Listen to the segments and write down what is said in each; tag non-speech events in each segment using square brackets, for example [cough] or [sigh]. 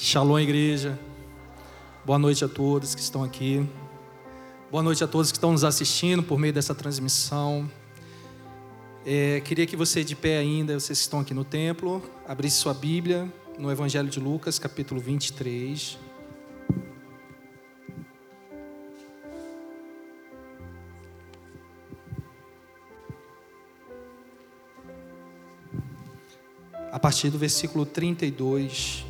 Shalom, igreja. Boa noite a todos que estão aqui. Boa noite a todos que estão nos assistindo por meio dessa transmissão. É, queria que você, de pé ainda, vocês que estão aqui no templo, abrisse sua Bíblia no Evangelho de Lucas, capítulo 23. A partir do versículo 32.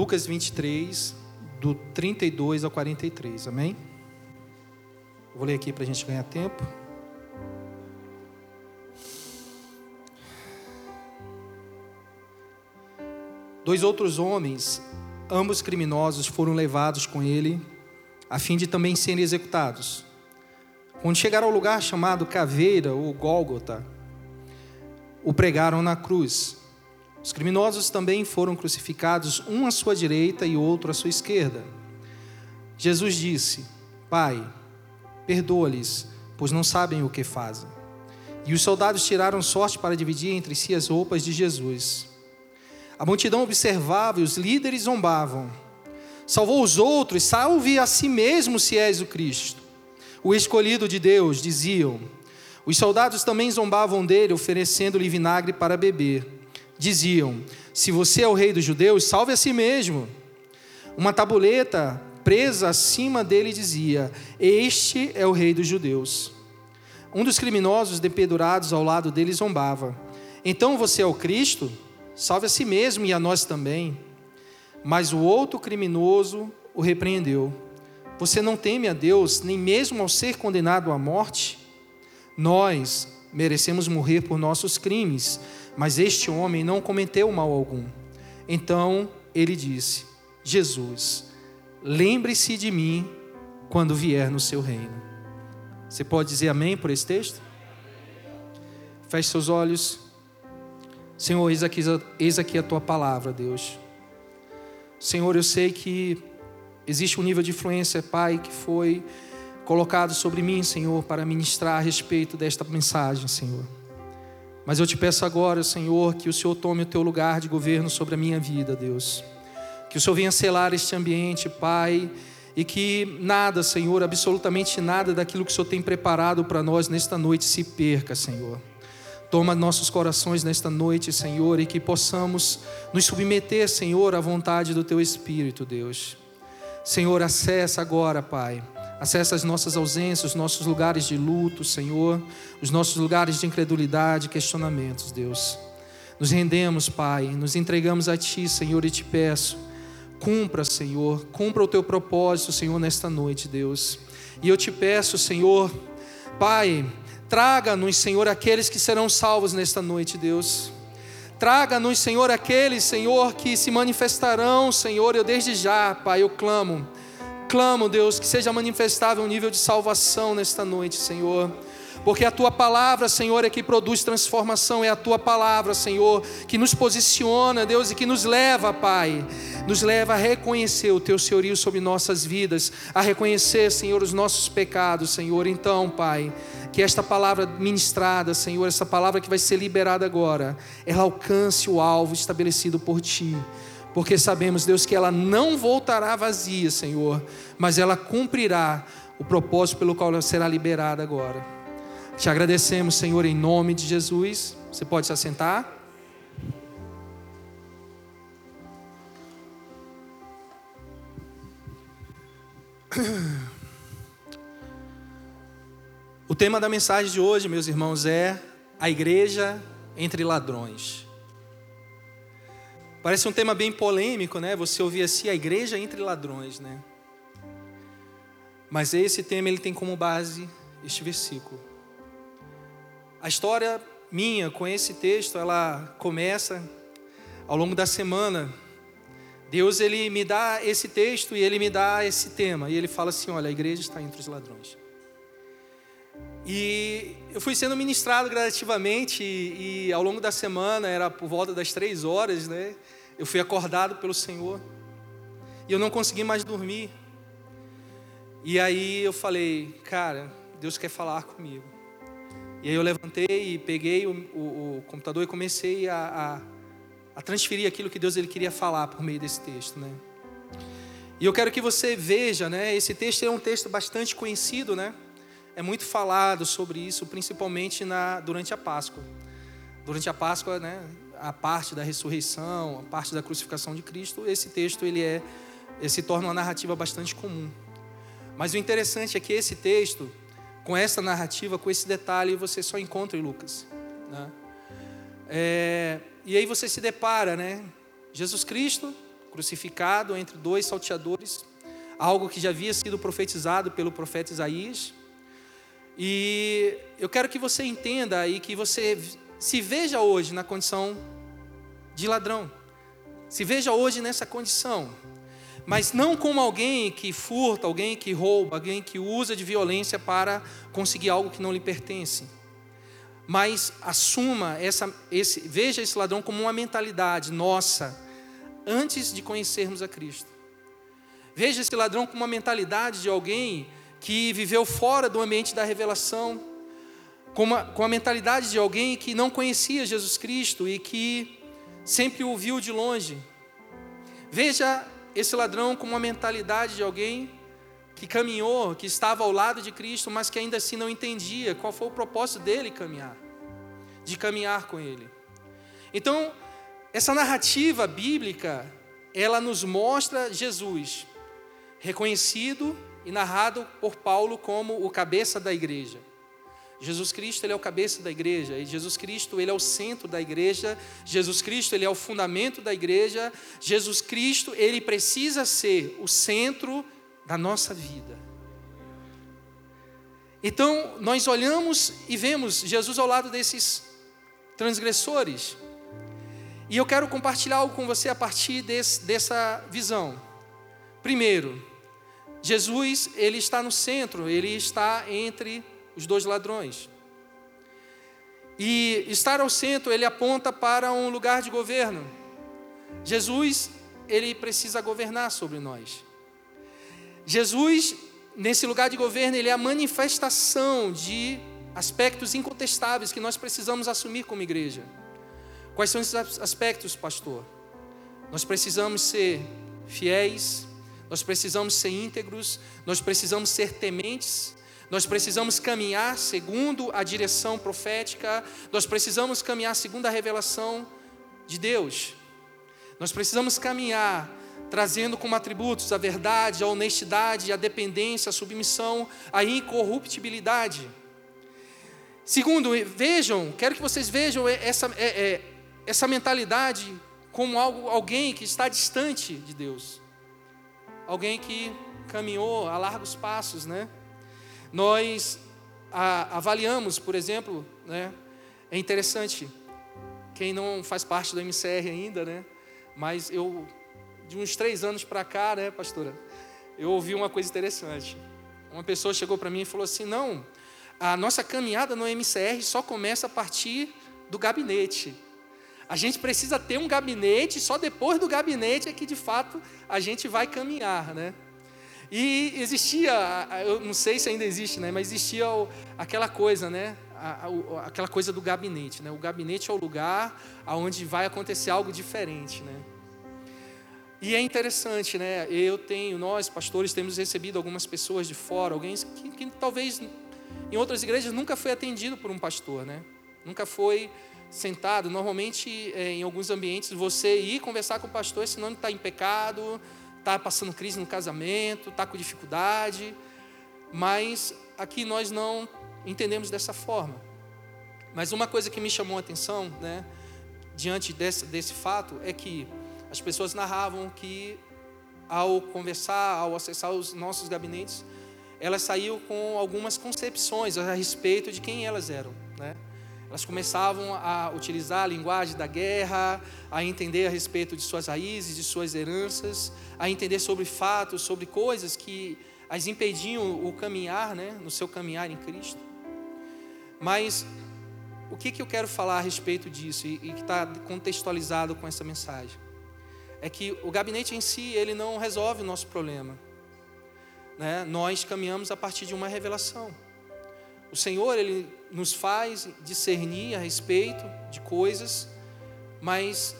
Lucas 23, do 32 ao 43, amém? Vou ler aqui para a gente ganhar tempo. Dois outros homens, ambos criminosos, foram levados com ele, a fim de também serem executados. Quando chegaram ao lugar chamado Caveira ou Gólgota, o pregaram na cruz os criminosos também foram crucificados, um à sua direita e outro à sua esquerda. Jesus disse: Pai, perdoa-lhes, pois não sabem o que fazem. E os soldados tiraram sorte para dividir entre si as roupas de Jesus. A multidão observava e os líderes zombavam. Salvou os outros, salve a si mesmo se és o Cristo. O escolhido de Deus, diziam. Os soldados também zombavam dele, oferecendo-lhe vinagre para beber diziam: Se você é o rei dos judeus, salve a si mesmo. Uma tabuleta presa acima dele dizia: Este é o rei dos judeus. Um dos criminosos dependurados ao lado dele zombava: Então você é o Cristo? Salve a si mesmo e a nós também. Mas o outro criminoso o repreendeu: Você não teme a Deus, nem mesmo ao ser condenado à morte? Nós merecemos morrer por nossos crimes mas este homem não cometeu mal algum. Então ele disse: Jesus, lembre-se de mim quando vier no seu reino. Você pode dizer amém por esse texto? Feche seus olhos. Senhor, eis aqui, eis aqui a tua palavra, Deus. Senhor, eu sei que existe um nível de influência, Pai, que foi colocado sobre mim, Senhor, para ministrar a respeito desta mensagem, Senhor. Mas eu te peço agora, Senhor, que o Senhor tome o teu lugar de governo sobre a minha vida, Deus. Que o Senhor venha selar este ambiente, Pai, e que nada, Senhor, absolutamente nada daquilo que o Senhor tem preparado para nós nesta noite se perca, Senhor. Toma nossos corações nesta noite, Senhor, e que possamos nos submeter, Senhor, à vontade do Teu Espírito, Deus. Senhor, acessa agora, Pai Acessa as nossas ausências, os nossos lugares de luto, Senhor, os nossos lugares de incredulidade, questionamentos, Deus. Nos rendemos, Pai, nos entregamos a Ti, Senhor, e te peço, cumpra, Senhor, cumpra o Teu propósito, Senhor, nesta noite, Deus. E eu te peço, Senhor, Pai, traga-nos, Senhor, aqueles que serão salvos nesta noite, Deus. Traga-nos, Senhor, aqueles, Senhor, que se manifestarão, Senhor, eu desde já, Pai, eu clamo clamo, Deus, que seja manifestável um nível de salvação nesta noite, Senhor. Porque a tua palavra, Senhor, é que produz transformação, é a tua palavra, Senhor, que nos posiciona, Deus, e que nos leva, Pai, nos leva a reconhecer o teu senhorio sobre nossas vidas, a reconhecer, Senhor, os nossos pecados, Senhor. Então, Pai, que esta palavra ministrada, Senhor, essa palavra que vai ser liberada agora, ela alcance o alvo estabelecido por ti porque sabemos, Deus, que ela não voltará vazia, Senhor, mas ela cumprirá o propósito pelo qual ela será liberada agora. Te agradecemos, Senhor, em nome de Jesus. Você pode se assentar. O tema da mensagem de hoje, meus irmãos, é a igreja entre ladrões. Parece um tema bem polêmico, né? Você ouvir assim a igreja entre ladrões, né? Mas esse tema ele tem como base este versículo. A história minha com esse texto, ela começa ao longo da semana. Deus ele me dá esse texto e ele me dá esse tema e ele fala assim: olha, a igreja está entre os ladrões. E eu fui sendo ministrado gradativamente e, e, ao longo da semana, era por volta das três horas, né? Eu fui acordado pelo Senhor e eu não consegui mais dormir. E aí eu falei, cara, Deus quer falar comigo. E aí eu levantei e peguei o, o, o computador e comecei a, a, a, transferir aquilo que Deus ele queria falar por meio desse texto, né? E eu quero que você veja, né? Esse texto é um texto bastante conhecido, né? É muito falado sobre isso, principalmente na, durante a Páscoa. Durante a Páscoa, né? A parte da ressurreição, a parte da crucificação de Cristo, esse texto ele é, ele se torna uma narrativa bastante comum. Mas o interessante é que esse texto com essa narrativa, com esse detalhe, você só encontra em Lucas. Né? É, e aí você se depara, né? Jesus Cristo crucificado entre dois salteadores, algo que já havia sido profetizado pelo profeta Isaías. E eu quero que você entenda e que você se veja hoje na condição de ladrão. Se veja hoje nessa condição mas não como alguém que furta, alguém que rouba, alguém que usa de violência para conseguir algo que não lhe pertence. Mas assuma essa, esse, veja esse ladrão como uma mentalidade nossa antes de conhecermos a Cristo. Veja esse ladrão como uma mentalidade de alguém que viveu fora do ambiente da revelação, com, uma, com a mentalidade de alguém que não conhecia Jesus Cristo e que sempre o viu de longe. Veja esse ladrão com uma mentalidade de alguém que caminhou, que estava ao lado de Cristo, mas que ainda assim não entendia qual foi o propósito dele caminhar, de caminhar com ele. Então, essa narrativa bíblica, ela nos mostra Jesus, reconhecido e narrado por Paulo como o cabeça da igreja. Jesus Cristo, ele é o cabeça da igreja, e Jesus Cristo, ele é o centro da igreja, Jesus Cristo, ele é o fundamento da igreja, Jesus Cristo, ele precisa ser o centro da nossa vida. Então, nós olhamos e vemos Jesus ao lado desses transgressores. E eu quero compartilhar algo com você a partir desse, dessa visão. Primeiro, Jesus, ele está no centro, ele está entre os dois ladrões. E estar ao centro, ele aponta para um lugar de governo. Jesus, ele precisa governar sobre nós. Jesus, nesse lugar de governo, ele é a manifestação de aspectos incontestáveis que nós precisamos assumir como igreja. Quais são esses aspectos, pastor? Nós precisamos ser fiéis, nós precisamos ser íntegros, nós precisamos ser tementes, nós precisamos caminhar segundo a direção profética, nós precisamos caminhar segundo a revelação de Deus. Nós precisamos caminhar trazendo como atributos a verdade, a honestidade, a dependência, a submissão, a incorruptibilidade. Segundo, vejam, quero que vocês vejam essa, é, é, essa mentalidade como algo, alguém que está distante de Deus, alguém que caminhou a largos passos, né? Nós a, avaliamos, por exemplo, né, é interessante, quem não faz parte do MCR ainda, né, mas eu, de uns três anos para cá, né, pastora, eu ouvi uma coisa interessante. Uma pessoa chegou para mim e falou assim: não, a nossa caminhada no MCR só começa a partir do gabinete. A gente precisa ter um gabinete, só depois do gabinete é que de fato a gente vai caminhar, né? E existia, eu não sei se ainda existe, né, mas existia aquela coisa, né, aquela coisa do gabinete, né? O gabinete é o lugar aonde vai acontecer algo diferente, né? E é interessante, né? Eu tenho, nós pastores temos recebido algumas pessoas de fora, alguém que, que talvez em outras igrejas nunca foi atendido por um pastor, né? Nunca foi sentado. Normalmente, é, em alguns ambientes, você ir conversar com o pastor, senão ele está em pecado, está passando crise no casamento, está com dificuldade, mas aqui nós não entendemos dessa forma. Mas uma coisa que me chamou a atenção, né, diante desse, desse fato, é que as pessoas narravam que ao conversar, ao acessar os nossos gabinetes, elas saíam com algumas concepções a respeito de quem elas eram, né? Elas começavam a utilizar a linguagem da guerra, a entender a respeito de suas raízes, de suas heranças, a entender sobre fatos, sobre coisas que as impediam o caminhar, né, no seu caminhar em Cristo. Mas o que, que eu quero falar a respeito disso e, e que está contextualizado com essa mensagem? É que o gabinete em si, ele não resolve o nosso problema. Né? Nós caminhamos a partir de uma revelação. O Senhor, Ele nos faz discernir a respeito de coisas, mas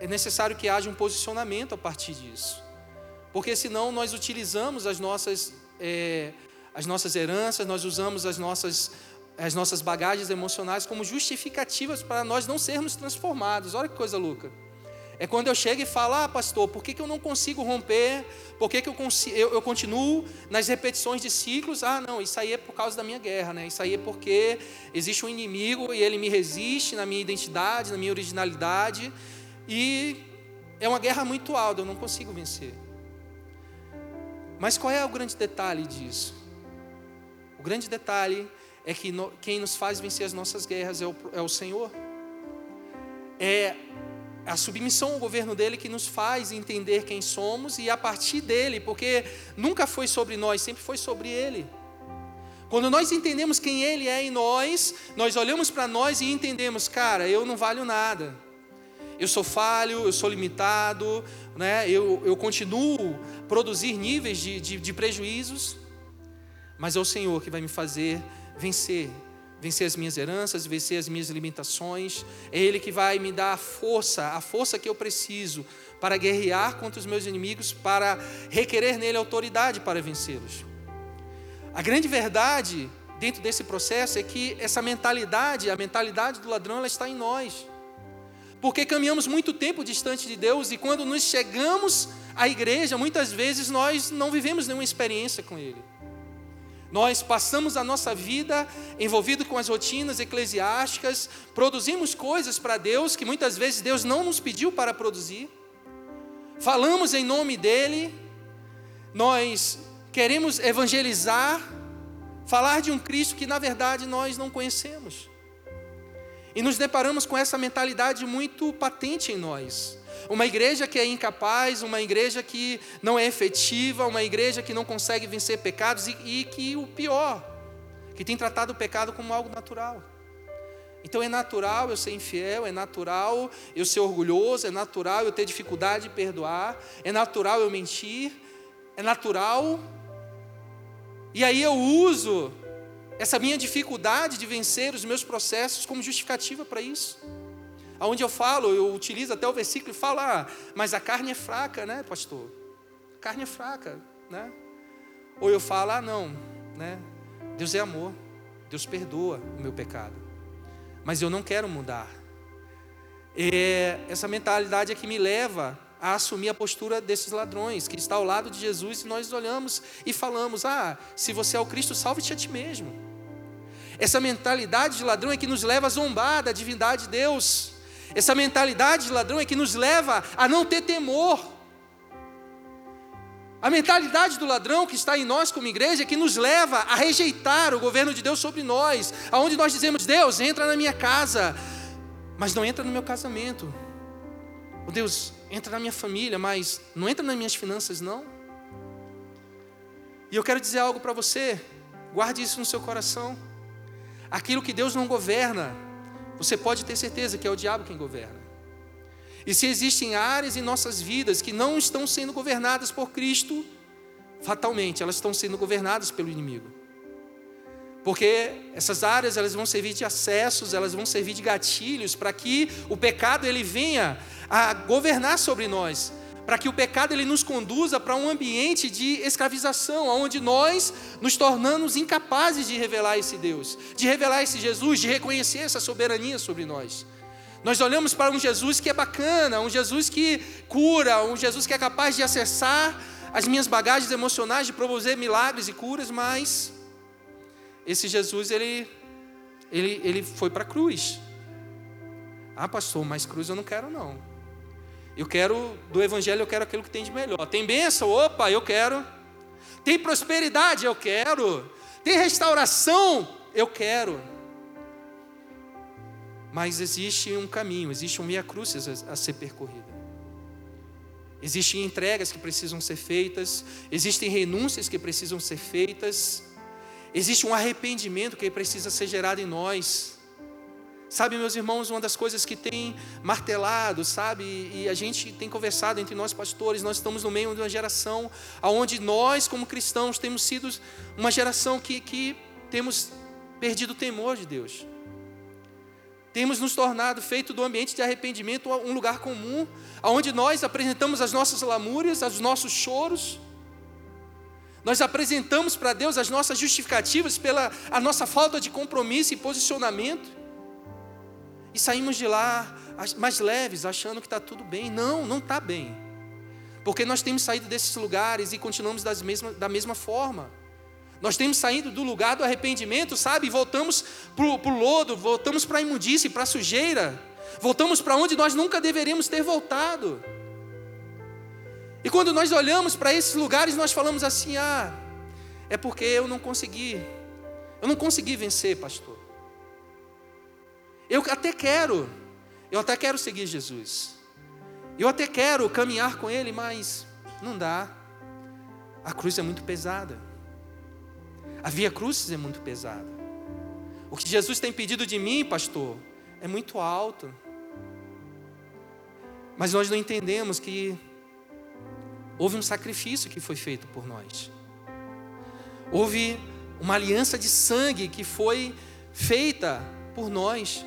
é necessário que haja um posicionamento a partir disso. Porque senão nós utilizamos as nossas, é, as nossas heranças, nós usamos as nossas, as nossas bagagens emocionais como justificativas para nós não sermos transformados. Olha que coisa louca. É quando eu chego e falo, ah, pastor, por que, que eu não consigo romper? Por que, que eu, consigo, eu, eu, continuo nas repetições de ciclos? Ah, não, isso aí é por causa da minha guerra, né? Isso aí é porque existe um inimigo e ele me resiste na minha identidade, na minha originalidade. E é uma guerra muito alta, eu não consigo vencer. Mas qual é o grande detalhe disso? O grande detalhe é que no, quem nos faz vencer as nossas guerras é o, é o Senhor. É a submissão ao governo dele que nos faz entender quem somos e a partir dele, porque nunca foi sobre nós, sempre foi sobre ele. Quando nós entendemos quem ele é em nós, nós olhamos para nós e entendemos, cara, eu não valho nada. Eu sou falho, eu sou limitado, né? eu, eu continuo a produzir níveis de, de, de prejuízos, mas é o Senhor que vai me fazer vencer vencer as minhas heranças, vencer as minhas limitações. É Ele que vai me dar a força, a força que eu preciso para guerrear contra os meus inimigos, para requerer nele autoridade para vencê-los. A grande verdade dentro desse processo é que essa mentalidade, a mentalidade do ladrão, ela está em nós. Porque caminhamos muito tempo distante de Deus e quando nos chegamos à igreja, muitas vezes nós não vivemos nenhuma experiência com Ele. Nós passamos a nossa vida envolvido com as rotinas eclesiásticas, produzimos coisas para Deus que muitas vezes Deus não nos pediu para produzir. Falamos em nome dele, nós queremos evangelizar, falar de um Cristo que na verdade nós não conhecemos. E nos deparamos com essa mentalidade muito patente em nós. Uma igreja que é incapaz, uma igreja que não é efetiva, uma igreja que não consegue vencer pecados e, e que o pior, que tem tratado o pecado como algo natural. Então é natural eu ser infiel, é natural eu ser orgulhoso, é natural eu ter dificuldade de perdoar, é natural eu mentir, é natural. E aí eu uso essa minha dificuldade de vencer os meus processos como justificativa para isso. Onde eu falo, eu utilizo até o versículo e falo, ah, mas a carne é fraca, né, pastor? A carne é fraca, né? Ou eu falo, ah, não, né? Deus é amor, Deus perdoa o meu pecado, mas eu não quero mudar. É, essa mentalidade é que me leva a assumir a postura desses ladrões, que está ao lado de Jesus, e nós olhamos e falamos: ah, se você é o Cristo, salve-te a ti mesmo. Essa mentalidade de ladrão é que nos leva a zombar da divindade de Deus. Essa mentalidade de ladrão é que nos leva a não ter temor. A mentalidade do ladrão que está em nós como igreja é que nos leva a rejeitar o governo de Deus sobre nós, aonde nós dizemos: Deus, entra na minha casa, mas não entra no meu casamento. Oh, Deus, entra na minha família, mas não entra nas minhas finanças, não. E eu quero dizer algo para você, guarde isso no seu coração. Aquilo que Deus não governa, você pode ter certeza que é o diabo quem governa. E se existem áreas em nossas vidas que não estão sendo governadas por Cristo, fatalmente elas estão sendo governadas pelo inimigo. Porque essas áreas elas vão servir de acessos, elas vão servir de gatilhos para que o pecado ele venha a governar sobre nós para que o pecado ele nos conduza para um ambiente de escravização, onde nós nos tornamos incapazes de revelar esse Deus, de revelar esse Jesus, de reconhecer essa soberania sobre nós. Nós olhamos para um Jesus que é bacana, um Jesus que cura, um Jesus que é capaz de acessar as minhas bagagens emocionais, de promover milagres e curas, mas esse Jesus ele ele, ele foi para a cruz. Ah, pastor, mas cruz eu não quero não. Eu quero, do Evangelho, eu quero aquilo que tem de melhor. Tem bênção? Opa, eu quero. Tem prosperidade? Eu quero. Tem restauração? Eu quero. Mas existe um caminho, existe um meia cruzes a ser percorrida. Existem entregas que precisam ser feitas, existem renúncias que precisam ser feitas, existe um arrependimento que precisa ser gerado em nós. Sabe, meus irmãos, uma das coisas que tem martelado, sabe, e a gente tem conversado entre nós pastores, nós estamos no meio de uma geração onde nós, como cristãos, temos sido uma geração que, que temos perdido o temor de Deus. Temos nos tornado, feito do ambiente de arrependimento, um lugar comum, onde nós apresentamos as nossas lamúrias, os nossos choros. Nós apresentamos para Deus as nossas justificativas pela a nossa falta de compromisso e posicionamento. E saímos de lá mais leves, achando que está tudo bem. Não, não está bem. Porque nós temos saído desses lugares e continuamos das mesma, da mesma forma. Nós temos saído do lugar do arrependimento, sabe? Voltamos para o lodo, voltamos para a imundície, para a sujeira. Voltamos para onde nós nunca deveríamos ter voltado. E quando nós olhamos para esses lugares, nós falamos assim: ah, é porque eu não consegui, eu não consegui vencer, pastor. Eu até quero, eu até quero seguir Jesus. Eu até quero caminhar com Ele, mas não dá. A cruz é muito pesada. A via cruzes é muito pesada. O que Jesus tem pedido de mim, pastor, é muito alto. Mas nós não entendemos que houve um sacrifício que foi feito por nós. Houve uma aliança de sangue que foi feita por nós.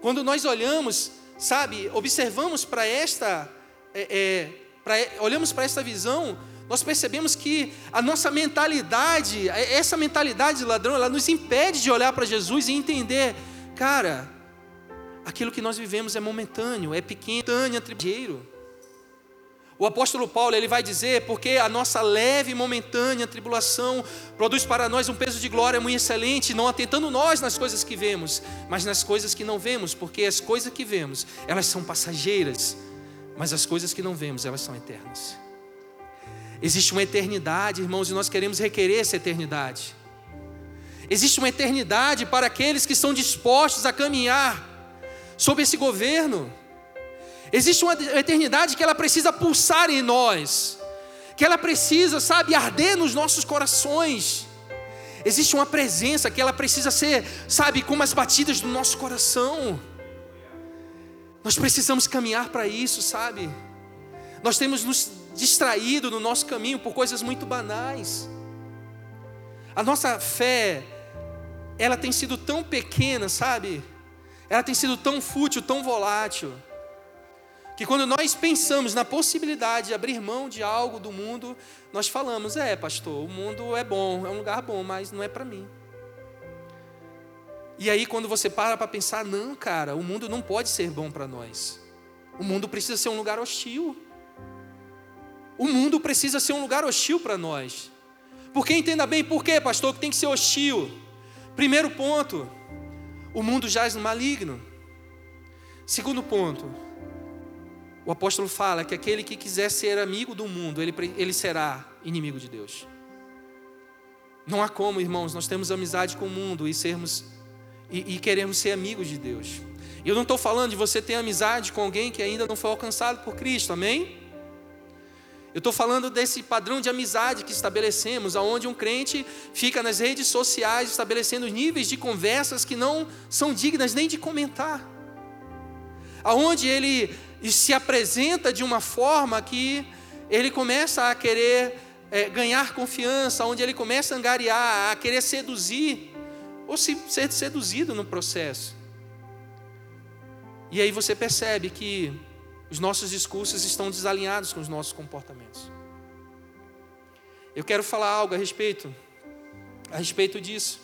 Quando nós olhamos, sabe, observamos para esta, é, é, pra, olhamos para esta visão, nós percebemos que a nossa mentalidade, essa mentalidade de ladrão, ela nos impede de olhar para Jesus e entender, cara, aquilo que nós vivemos é momentâneo, é pequeno, é tribujeiro. O apóstolo Paulo ele vai dizer, porque a nossa leve e momentânea tribulação produz para nós um peso de glória muito excelente, não atentando nós nas coisas que vemos, mas nas coisas que não vemos, porque as coisas que vemos, elas são passageiras, mas as coisas que não vemos, elas são eternas. Existe uma eternidade, irmãos, e nós queremos requerer essa eternidade. Existe uma eternidade para aqueles que estão dispostos a caminhar sob esse governo. Existe uma eternidade que ela precisa pulsar em nós, que ela precisa, sabe, arder nos nossos corações. Existe uma presença que ela precisa ser, sabe, como as batidas do nosso coração. Nós precisamos caminhar para isso, sabe? Nós temos nos distraído no nosso caminho por coisas muito banais. A nossa fé, ela tem sido tão pequena, sabe? Ela tem sido tão fútil, tão volátil, que quando nós pensamos na possibilidade de abrir mão de algo do mundo, nós falamos: é, pastor, o mundo é bom, é um lugar bom, mas não é para mim. E aí, quando você para para pensar, não, cara, o mundo não pode ser bom para nós. O mundo precisa ser um lugar hostil. O mundo precisa ser um lugar hostil para nós. Porque entenda bem, por quê, pastor, que tem que ser hostil? Primeiro ponto, o mundo jaz no maligno. Segundo ponto, o apóstolo fala que aquele que quiser ser amigo do mundo, ele, ele será inimigo de Deus. Não há como, irmãos, nós temos amizade com o mundo e sermos e, e queremos ser amigos de Deus. E eu não estou falando de você ter amizade com alguém que ainda não foi alcançado por Cristo, amém? Eu estou falando desse padrão de amizade que estabelecemos, aonde um crente fica nas redes sociais estabelecendo níveis de conversas que não são dignas nem de comentar. Aonde ele se apresenta de uma forma que ele começa a querer é, ganhar confiança, onde ele começa a angariar, a querer seduzir, ou se, ser seduzido no processo. E aí você percebe que os nossos discursos estão desalinhados com os nossos comportamentos. Eu quero falar algo a respeito, a respeito disso.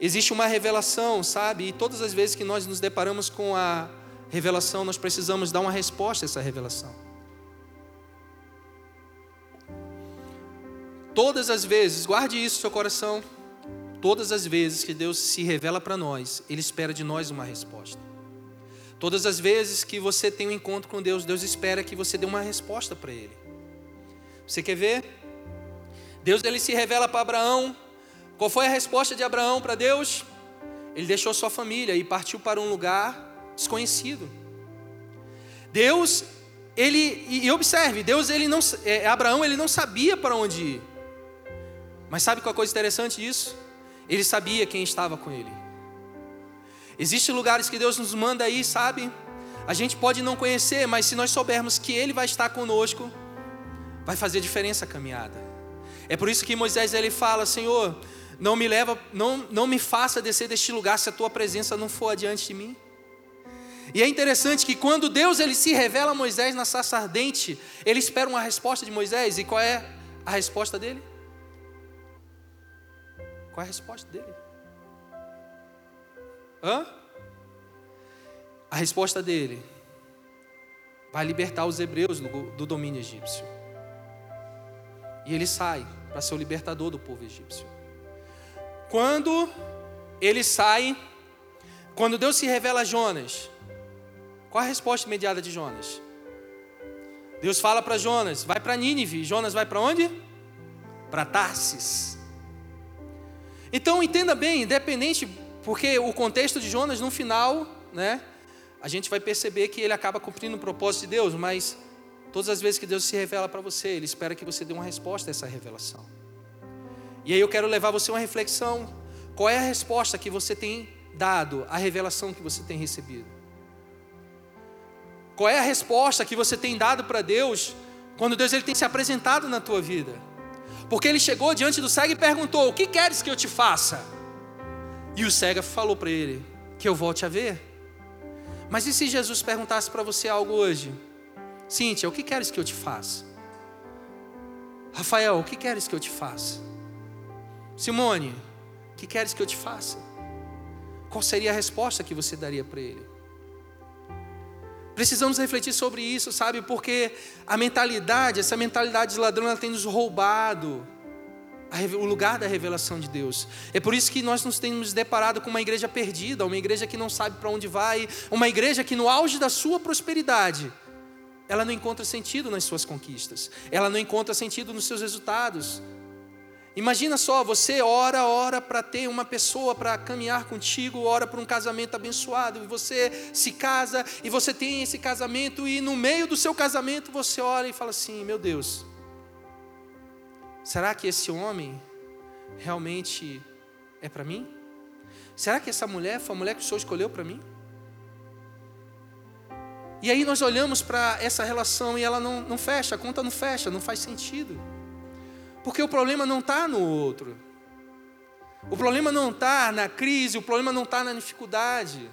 Existe uma revelação, sabe? E todas as vezes que nós nos deparamos com a revelação, nós precisamos dar uma resposta a essa revelação. Todas as vezes, guarde isso no seu coração. Todas as vezes que Deus se revela para nós, Ele espera de nós uma resposta. Todas as vezes que você tem um encontro com Deus, Deus espera que você dê uma resposta para Ele. Você quer ver? Deus ele se revela para Abraão. Qual foi a resposta de Abraão para Deus? Ele deixou sua família e partiu para um lugar desconhecido. Deus, ele e observe, Deus ele não, é, Abraão ele não sabia para onde ir. Mas sabe qual a coisa interessante disso? Ele sabia quem estava com ele. Existem lugares que Deus nos manda aí, sabe? A gente pode não conhecer, mas se nós soubermos que Ele vai estar conosco, vai fazer diferença a caminhada. É por isso que Moisés ele fala, Senhor, Não me leva, não, não me faça descer deste lugar se a tua presença não for adiante de mim. E é interessante que quando Deus ele se revela a Moisés na sarça ardente, ele espera uma resposta de Moisés, e qual é a resposta dele? Qual é a resposta dele? Hã? A resposta dele vai libertar os hebreus do domínio egípcio. E ele sai para ser o libertador do povo egípcio. Quando ele sai, quando Deus se revela a Jonas, qual a resposta imediata de Jonas? Deus fala para Jonas, vai para Nínive. Jonas vai para onde? Para Tarsis. Então entenda bem, independente, porque o contexto de Jonas no final, né? A gente vai perceber que ele acaba cumprindo o propósito de Deus, mas Todas as vezes que Deus se revela para você, Ele espera que você dê uma resposta a essa revelação. E aí eu quero levar você a uma reflexão. Qual é a resposta que você tem dado à revelação que você tem recebido? Qual é a resposta que você tem dado para Deus quando Deus ele tem se apresentado na tua vida? Porque ele chegou diante do cego e perguntou: O que queres que eu te faça? E o cego falou para ele: Que eu volte a ver. Mas e se Jesus perguntasse para você algo hoje? Cíntia, o que queres que eu te faça? Rafael, o que queres que eu te faça? Simone, o que queres que eu te faça? Qual seria a resposta que você daria para ele? Precisamos refletir sobre isso, sabe? Porque a mentalidade, essa mentalidade de ladrão, ela tem nos roubado o lugar da revelação de Deus. É por isso que nós nos temos deparado com uma igreja perdida, uma igreja que não sabe para onde vai, uma igreja que no auge da sua prosperidade ela não encontra sentido nas suas conquistas, ela não encontra sentido nos seus resultados. Imagina só, você ora, ora para ter uma pessoa para caminhar contigo, ora para um casamento abençoado, e você se casa e você tem esse casamento, e no meio do seu casamento você ora e fala assim: meu Deus, será que esse homem realmente é para mim? Será que essa mulher foi a mulher que o Senhor escolheu para mim? E aí nós olhamos para essa relação e ela não, não fecha, a conta não fecha, não faz sentido. Porque o problema não está no outro. O problema não está na crise, o problema não está na dificuldade.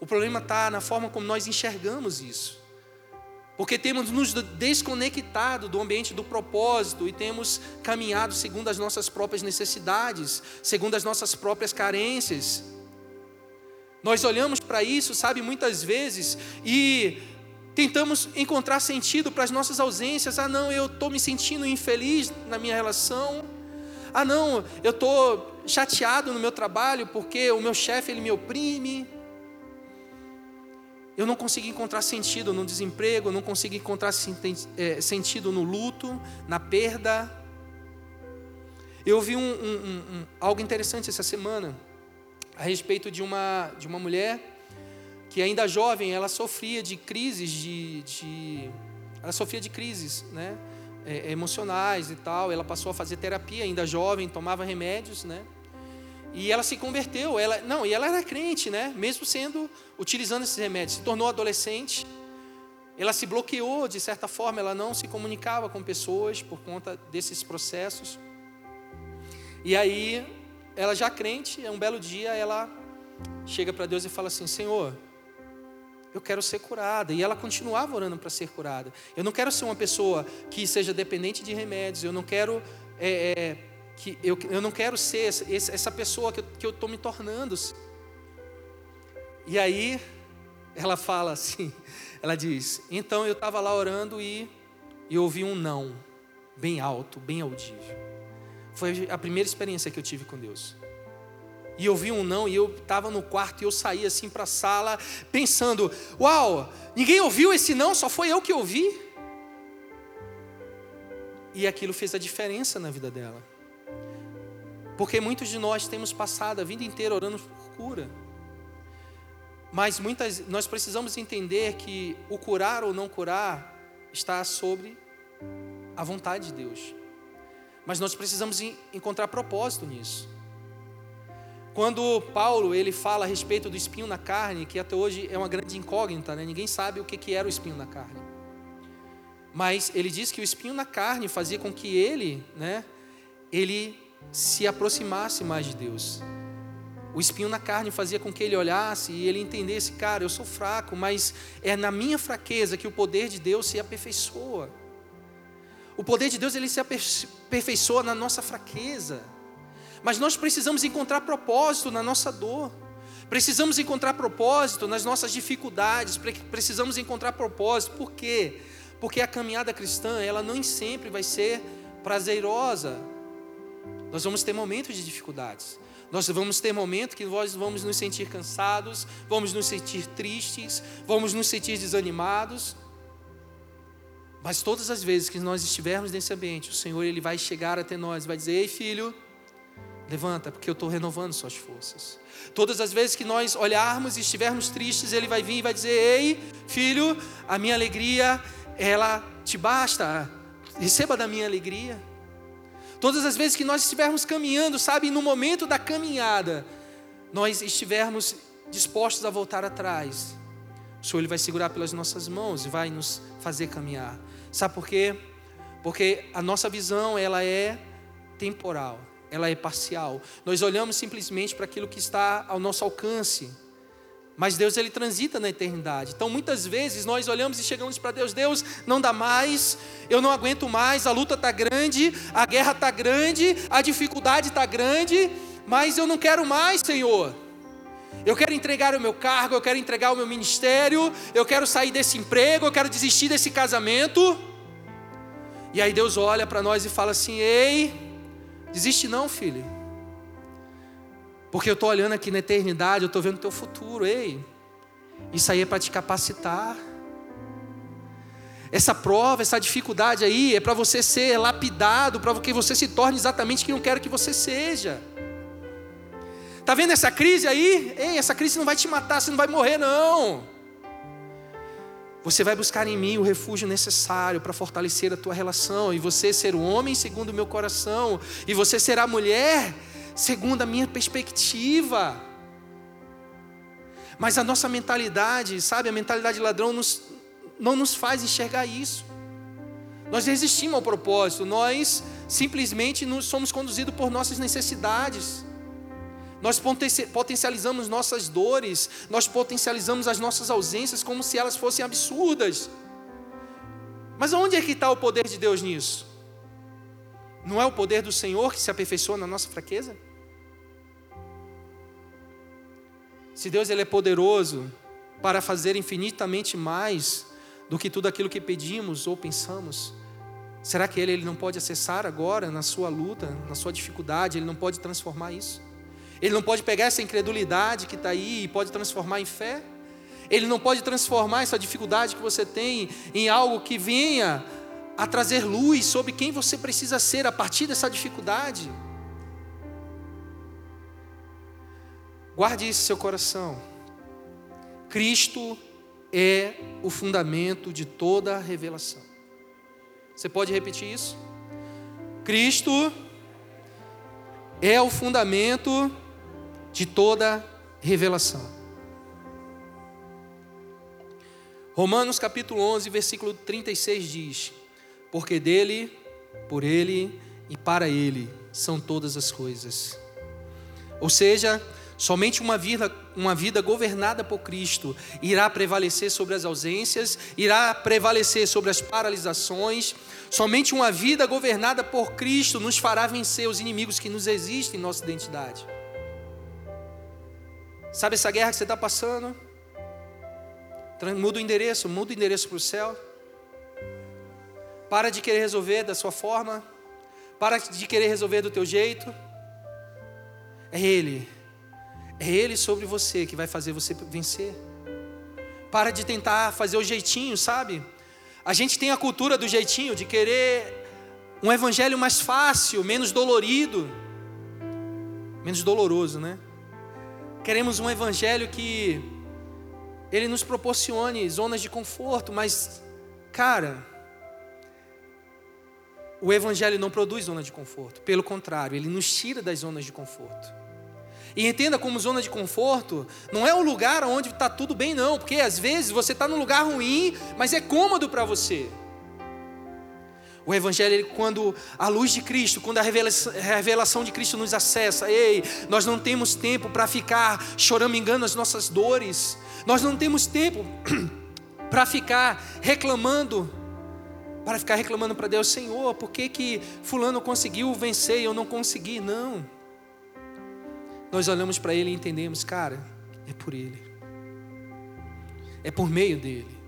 O problema está na forma como nós enxergamos isso. Porque temos nos desconectado do ambiente do propósito e temos caminhado segundo as nossas próprias necessidades, segundo as nossas próprias carências. Nós olhamos para isso, sabe, muitas vezes e tentamos encontrar sentido para as nossas ausências. Ah, não, eu estou me sentindo infeliz na minha relação. Ah, não, eu estou chateado no meu trabalho porque o meu chefe ele me oprime. Eu não consigo encontrar sentido no desemprego, não consigo encontrar é, sentido no luto, na perda. Eu vi um, um, um, algo interessante essa semana a respeito de uma, de uma mulher que ainda jovem, ela sofria de crises de, de ela sofria de crises, né, é, emocionais e tal. Ela passou a fazer terapia ainda jovem, tomava remédios, né? E ela se converteu, ela não, e ela era crente, né? Mesmo sendo utilizando esses remédios, se tornou adolescente. Ela se bloqueou de certa forma, ela não se comunicava com pessoas por conta desses processos. E aí ela já crente, é um belo dia, ela chega para Deus e fala assim: Senhor, eu quero ser curada. E ela continuava orando para ser curada. Eu não quero ser uma pessoa que seja dependente de remédios. Eu não quero é, é, que eu, eu não quero ser essa, essa pessoa que eu estou me tornando. E aí ela fala assim, [laughs] ela diz: então eu estava lá orando e, e ouvi um não, bem alto, bem audível. Foi a primeira experiência que eu tive com Deus. E eu vi um não, e eu estava no quarto e eu saí assim para a sala, pensando: Uau, ninguém ouviu esse não, só foi eu que ouvi. E aquilo fez a diferença na vida dela. Porque muitos de nós temos passado a vida inteira orando por cura. Mas muitas, nós precisamos entender que o curar ou não curar está sobre a vontade de Deus. Mas nós precisamos encontrar propósito nisso. Quando Paulo ele fala a respeito do espinho na carne, que até hoje é uma grande incógnita, né? ninguém sabe o que, que era o espinho na carne. Mas ele diz que o espinho na carne fazia com que ele, né, ele se aproximasse mais de Deus. O espinho na carne fazia com que ele olhasse e ele entendesse, cara, eu sou fraco, mas é na minha fraqueza que o poder de Deus se aperfeiçoa. O poder de Deus ele se aperfeiçoa na nossa fraqueza. Mas nós precisamos encontrar propósito na nossa dor. Precisamos encontrar propósito nas nossas dificuldades, precisamos encontrar propósito. Por quê? Porque a caminhada cristã, ela nem sempre vai ser prazerosa. Nós vamos ter momentos de dificuldades. Nós vamos ter momentos que nós vamos nos sentir cansados, vamos nos sentir tristes, vamos nos sentir desanimados. Mas todas as vezes que nós estivermos nesse ambiente, o Senhor ele vai chegar até nós, vai dizer: "Ei, filho, levanta, porque eu estou renovando suas forças". Todas as vezes que nós olharmos e estivermos tristes, ele vai vir e vai dizer: "Ei, filho, a minha alegria, ela te basta. Receba da minha alegria". Todas as vezes que nós estivermos caminhando, sabe, no momento da caminhada, nós estivermos dispostos a voltar atrás, o Senhor ele vai segurar pelas nossas mãos e vai nos fazer caminhar. Sabe por quê? Porque a nossa visão, ela é temporal, ela é parcial. Nós olhamos simplesmente para aquilo que está ao nosso alcance. Mas Deus ele transita na eternidade. Então muitas vezes nós olhamos e chegamos para Deus, Deus, não dá mais, eu não aguento mais, a luta está grande, a guerra está grande, a dificuldade está grande, mas eu não quero mais, Senhor. Eu quero entregar o meu cargo, eu quero entregar o meu ministério, eu quero sair desse emprego, eu quero desistir desse casamento. E aí Deus olha para nós e fala assim: Ei, desiste não, filho. Porque eu estou olhando aqui na eternidade, eu estou vendo o teu futuro, ei. Isso aí é para te capacitar. Essa prova, essa dificuldade aí é para você ser lapidado, para que você se torne exatamente quem eu quero que você seja. Tá vendo essa crise aí? Ei, essa crise não vai te matar, você não vai morrer não. Você vai buscar em mim o refúgio necessário para fortalecer a tua relação e você ser o homem segundo o meu coração e você será mulher segundo a minha perspectiva. Mas a nossa mentalidade, sabe, a mentalidade de ladrão nos, não nos faz enxergar isso. Nós resistimos ao propósito, nós simplesmente somos conduzidos por nossas necessidades. Nós potencializamos nossas dores, nós potencializamos as nossas ausências como se elas fossem absurdas. Mas onde é que está o poder de Deus nisso? Não é o poder do Senhor que se aperfeiçoa na nossa fraqueza? Se Deus ele é poderoso para fazer infinitamente mais do que tudo aquilo que pedimos ou pensamos, será que ele, ele não pode acessar agora na sua luta, na sua dificuldade, ele não pode transformar isso? Ele não pode pegar essa incredulidade que está aí e pode transformar em fé? Ele não pode transformar essa dificuldade que você tem em algo que venha a trazer luz sobre quem você precisa ser a partir dessa dificuldade. Guarde isso em seu coração. Cristo é o fundamento de toda a revelação. Você pode repetir isso? Cristo é o fundamento de toda revelação. Romanos capítulo 11, versículo 36 diz: porque dele, por ele e para ele são todas as coisas. Ou seja, somente uma vida, uma vida governada por Cristo irá prevalecer sobre as ausências, irá prevalecer sobre as paralisações. Somente uma vida governada por Cristo nos fará vencer os inimigos que nos existem em nossa identidade. Sabe essa guerra que você está passando? Muda o endereço, muda o endereço para o céu. Para de querer resolver da sua forma. Para de querer resolver do teu jeito. É Ele. É Ele sobre você que vai fazer você vencer. Para de tentar fazer o jeitinho, sabe? A gente tem a cultura do jeitinho, de querer um evangelho mais fácil, menos dolorido. Menos doloroso, né? Queremos um evangelho que ele nos proporcione zonas de conforto, mas, cara, o Evangelho não produz zona de conforto, pelo contrário, ele nos tira das zonas de conforto. E entenda como zona de conforto não é um lugar onde está tudo bem, não, porque às vezes você está num lugar ruim, mas é cômodo para você. O Evangelho, quando a luz de Cristo, quando a revelação de Cristo nos acessa, ei, nós não temos tempo para ficar choramingando as nossas dores, nós não temos tempo [clears throat] para ficar reclamando, para ficar reclamando para Deus, Senhor, por que, que Fulano conseguiu vencer e eu não consegui? Não. Nós olhamos para Ele e entendemos, cara, é por Ele, é por meio dEle.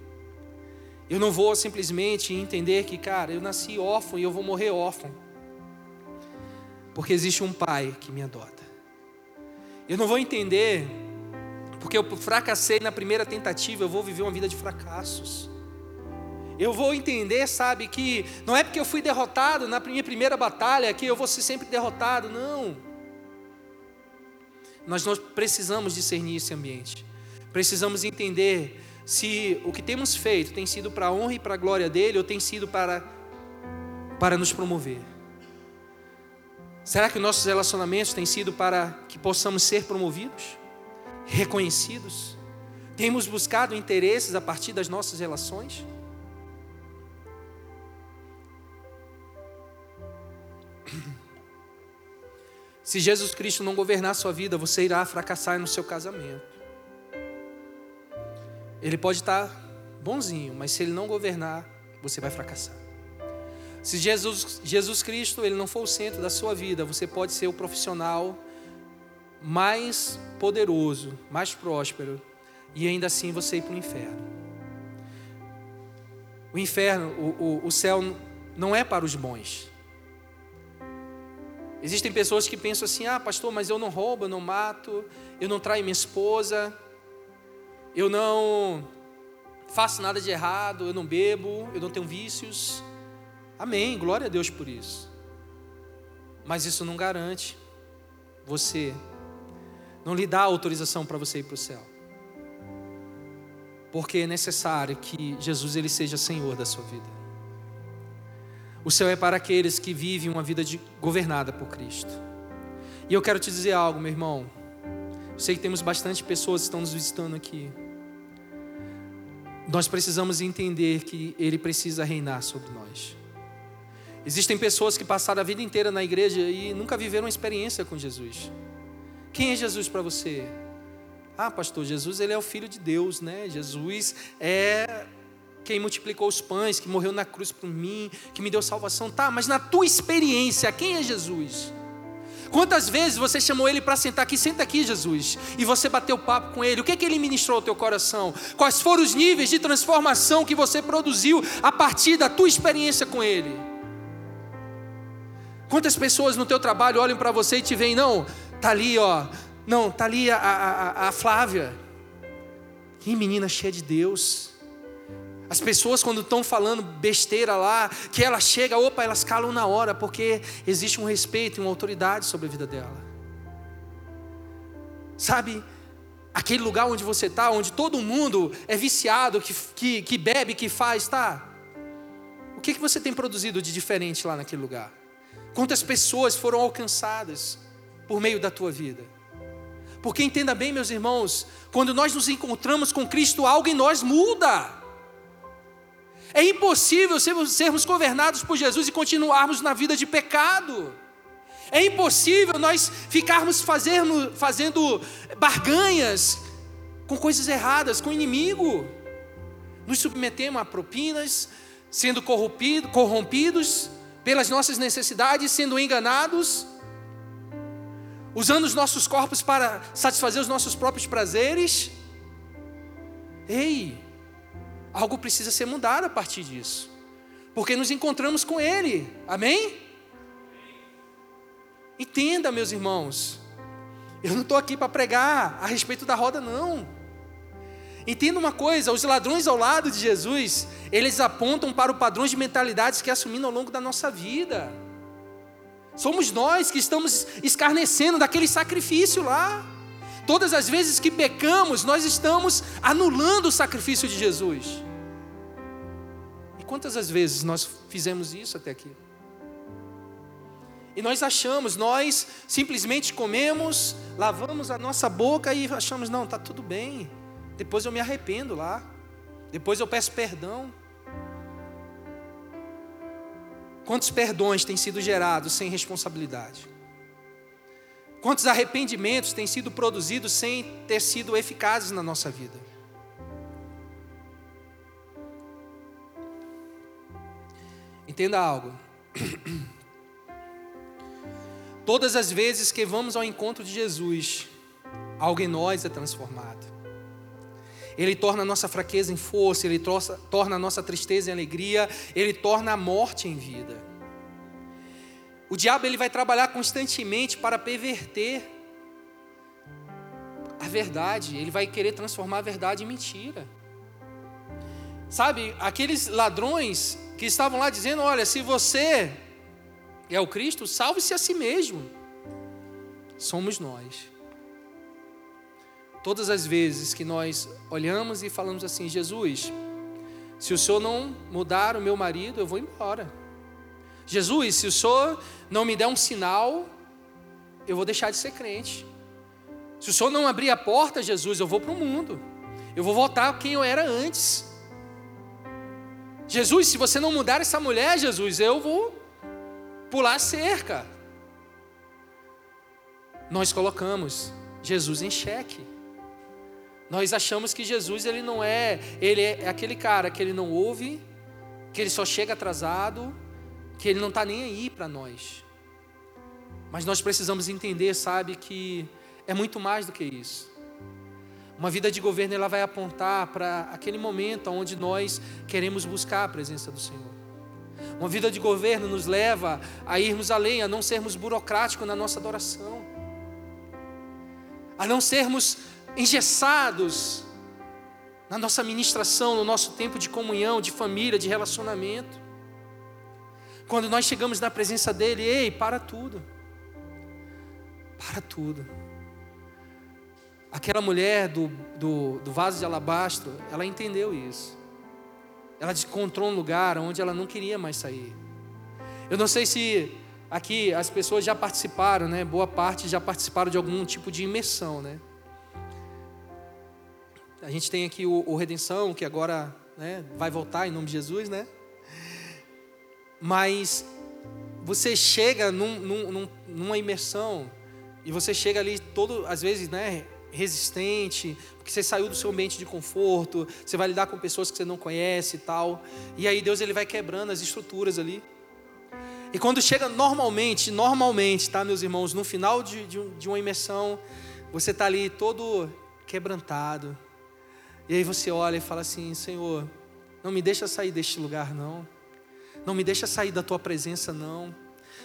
Eu não vou simplesmente entender que, cara, eu nasci órfão e eu vou morrer órfão. Porque existe um pai que me adota. Eu não vou entender, porque eu fracassei na primeira tentativa, eu vou viver uma vida de fracassos. Eu vou entender, sabe, que não é porque eu fui derrotado na minha primeira batalha que eu vou ser sempre derrotado, não. Nós, nós precisamos discernir esse ambiente. Precisamos entender se o que temos feito tem sido para a honra e para a glória dele ou tem sido para, para nos promover. Será que nossos relacionamentos têm sido para que possamos ser promovidos, reconhecidos? Temos buscado interesses a partir das nossas relações? Se Jesus Cristo não governar a sua vida, você irá fracassar no seu casamento. Ele pode estar bonzinho, mas se ele não governar, você vai fracassar. Se Jesus, Jesus Cristo ele não for o centro da sua vida, você pode ser o profissional mais poderoso, mais próspero, e ainda assim você ir para o inferno. O inferno, o, o, o céu não é para os bons. Existem pessoas que pensam assim: ah, pastor, mas eu não roubo, eu não mato, eu não traio minha esposa, eu não faço nada de errado, eu não bebo, eu não tenho vícios. Amém, glória a Deus por isso. Mas isso não garante você, não lhe dá autorização para você ir para o céu. Porque é necessário que Jesus ele seja Senhor da sua vida. O céu é para aqueles que vivem uma vida de, governada por Cristo. E eu quero te dizer algo, meu irmão. Eu sei que temos bastante pessoas que estão nos visitando aqui. Nós precisamos entender que Ele precisa reinar sobre nós. Existem pessoas que passaram a vida inteira na igreja e nunca viveram uma experiência com Jesus. Quem é Jesus para você? Ah, pastor, Jesus ele é o filho de Deus, né? Jesus é quem multiplicou os pães, que morreu na cruz por mim, que me deu salvação. Tá, mas na tua experiência, quem é Jesus? Quantas vezes você chamou ele para sentar aqui? Senta aqui, Jesus. E você bateu papo com ele. O que, é que ele ministrou ao teu coração? Quais foram os níveis de transformação que você produziu a partir da tua experiência com ele? Quantas pessoas no teu trabalho olham para você e te veem, não, tá ali, ó, não, tá ali a, a, a Flávia. Que menina cheia de Deus. As pessoas, quando estão falando besteira lá, que ela chega, opa, elas calam na hora, porque existe um respeito e uma autoridade sobre a vida dela. Sabe, aquele lugar onde você está, onde todo mundo é viciado, que, que, que bebe, que faz, tá? O que, que você tem produzido de diferente lá naquele lugar? Quantas pessoas foram alcançadas por meio da tua vida? Porque entenda bem, meus irmãos, quando nós nos encontramos com Cristo, algo em nós muda. É impossível sermos governados por Jesus e continuarmos na vida de pecado. É impossível nós ficarmos fazendo, fazendo barganhas com coisas erradas, com o inimigo. Nos submetemos a propinas, sendo corrompido, corrompidos pelas nossas necessidades, sendo enganados, usando os nossos corpos para satisfazer os nossos próprios prazeres. Ei, algo precisa ser mudado a partir disso, porque nos encontramos com Ele, amém? Entenda, meus irmãos, eu não estou aqui para pregar a respeito da roda, não. Entenda uma coisa: os ladrões ao lado de Jesus, eles apontam para o padrão de mentalidades que assumimos ao longo da nossa vida. Somos nós que estamos escarnecendo daquele sacrifício lá. Todas as vezes que pecamos, nós estamos anulando o sacrifício de Jesus. E quantas as vezes nós fizemos isso até aqui? E nós achamos, nós simplesmente comemos, lavamos a nossa boca e achamos, não, está tudo bem. Depois eu me arrependo lá. Depois eu peço perdão. Quantos perdões têm sido gerados sem responsabilidade? Quantos arrependimentos têm sido produzidos sem ter sido eficazes na nossa vida? Entenda algo. [clears throat] Todas as vezes que vamos ao encontro de Jesus, algo em nós é transformado. Ele torna a nossa fraqueza em força, ele torna a nossa tristeza em alegria, ele torna a morte em vida. O diabo ele vai trabalhar constantemente para perverter a verdade, ele vai querer transformar a verdade em mentira. Sabe, aqueles ladrões que estavam lá dizendo: Olha, se você é o Cristo, salve-se a si mesmo. Somos nós. Todas as vezes que nós olhamos e falamos assim: Jesus, se o Senhor não mudar o meu marido, eu vou embora. Jesus, se o Senhor não me der um sinal, eu vou deixar de ser crente. Se o Senhor não abrir a porta, Jesus, eu vou para o mundo. Eu vou voltar quem eu era antes. Jesus, se você não mudar essa mulher, Jesus, eu vou pular a cerca. Nós colocamos Jesus em xeque. Nós achamos que Jesus ele não é, ele é aquele cara que ele não ouve, que ele só chega atrasado, que ele não está nem aí para nós. Mas nós precisamos entender, sabe, que é muito mais do que isso. Uma vida de governo ela vai apontar para aquele momento onde nós queremos buscar a presença do Senhor. Uma vida de governo nos leva a irmos além, a não sermos burocráticos na nossa adoração, a não sermos engessados na nossa ministração, no nosso tempo de comunhão, de família, de relacionamento. Quando nós chegamos na presença dEle, ei, para tudo, para tudo. Aquela mulher do, do, do vaso de alabastro, ela entendeu isso. Ela encontrou um lugar onde ela não queria mais sair. Eu não sei se aqui as pessoas já participaram, né? Boa parte já participaram de algum tipo de imersão, né? A gente tem aqui o, o Redenção, que agora né, vai voltar em nome de Jesus, né? Mas você chega num, num, numa imersão e você chega ali todo, às vezes, né, resistente, porque você saiu do seu ambiente de conforto, você vai lidar com pessoas que você não conhece e tal. E aí Deus ele vai quebrando as estruturas ali. E quando chega normalmente, normalmente, tá, meus irmãos, no final de, de, de uma imersão, você está ali todo quebrantado. E aí você olha e fala assim: Senhor, não me deixa sair deste lugar, não. Não me deixa sair da tua presença, não.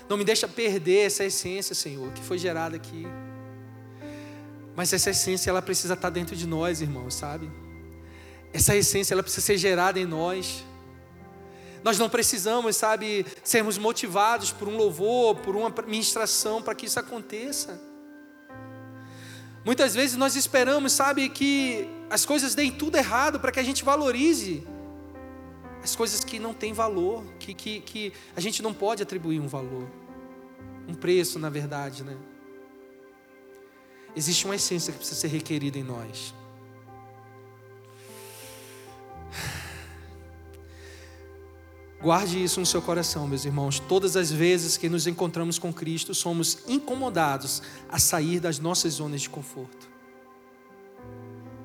Não me deixa perder essa essência, Senhor, que foi gerada aqui. Mas essa essência ela precisa estar dentro de nós, irmãos, sabe? Essa essência ela precisa ser gerada em nós. Nós não precisamos, sabe, sermos motivados por um louvor, por uma ministração para que isso aconteça. Muitas vezes nós esperamos, sabe, que as coisas deem tudo errado para que a gente valorize as coisas que não têm valor, que, que, que a gente não pode atribuir um valor, um preço, na verdade, né? existe uma essência que precisa ser requerida em nós. Guarde isso no seu coração, meus irmãos. Todas as vezes que nos encontramos com Cristo, somos incomodados a sair das nossas zonas de conforto.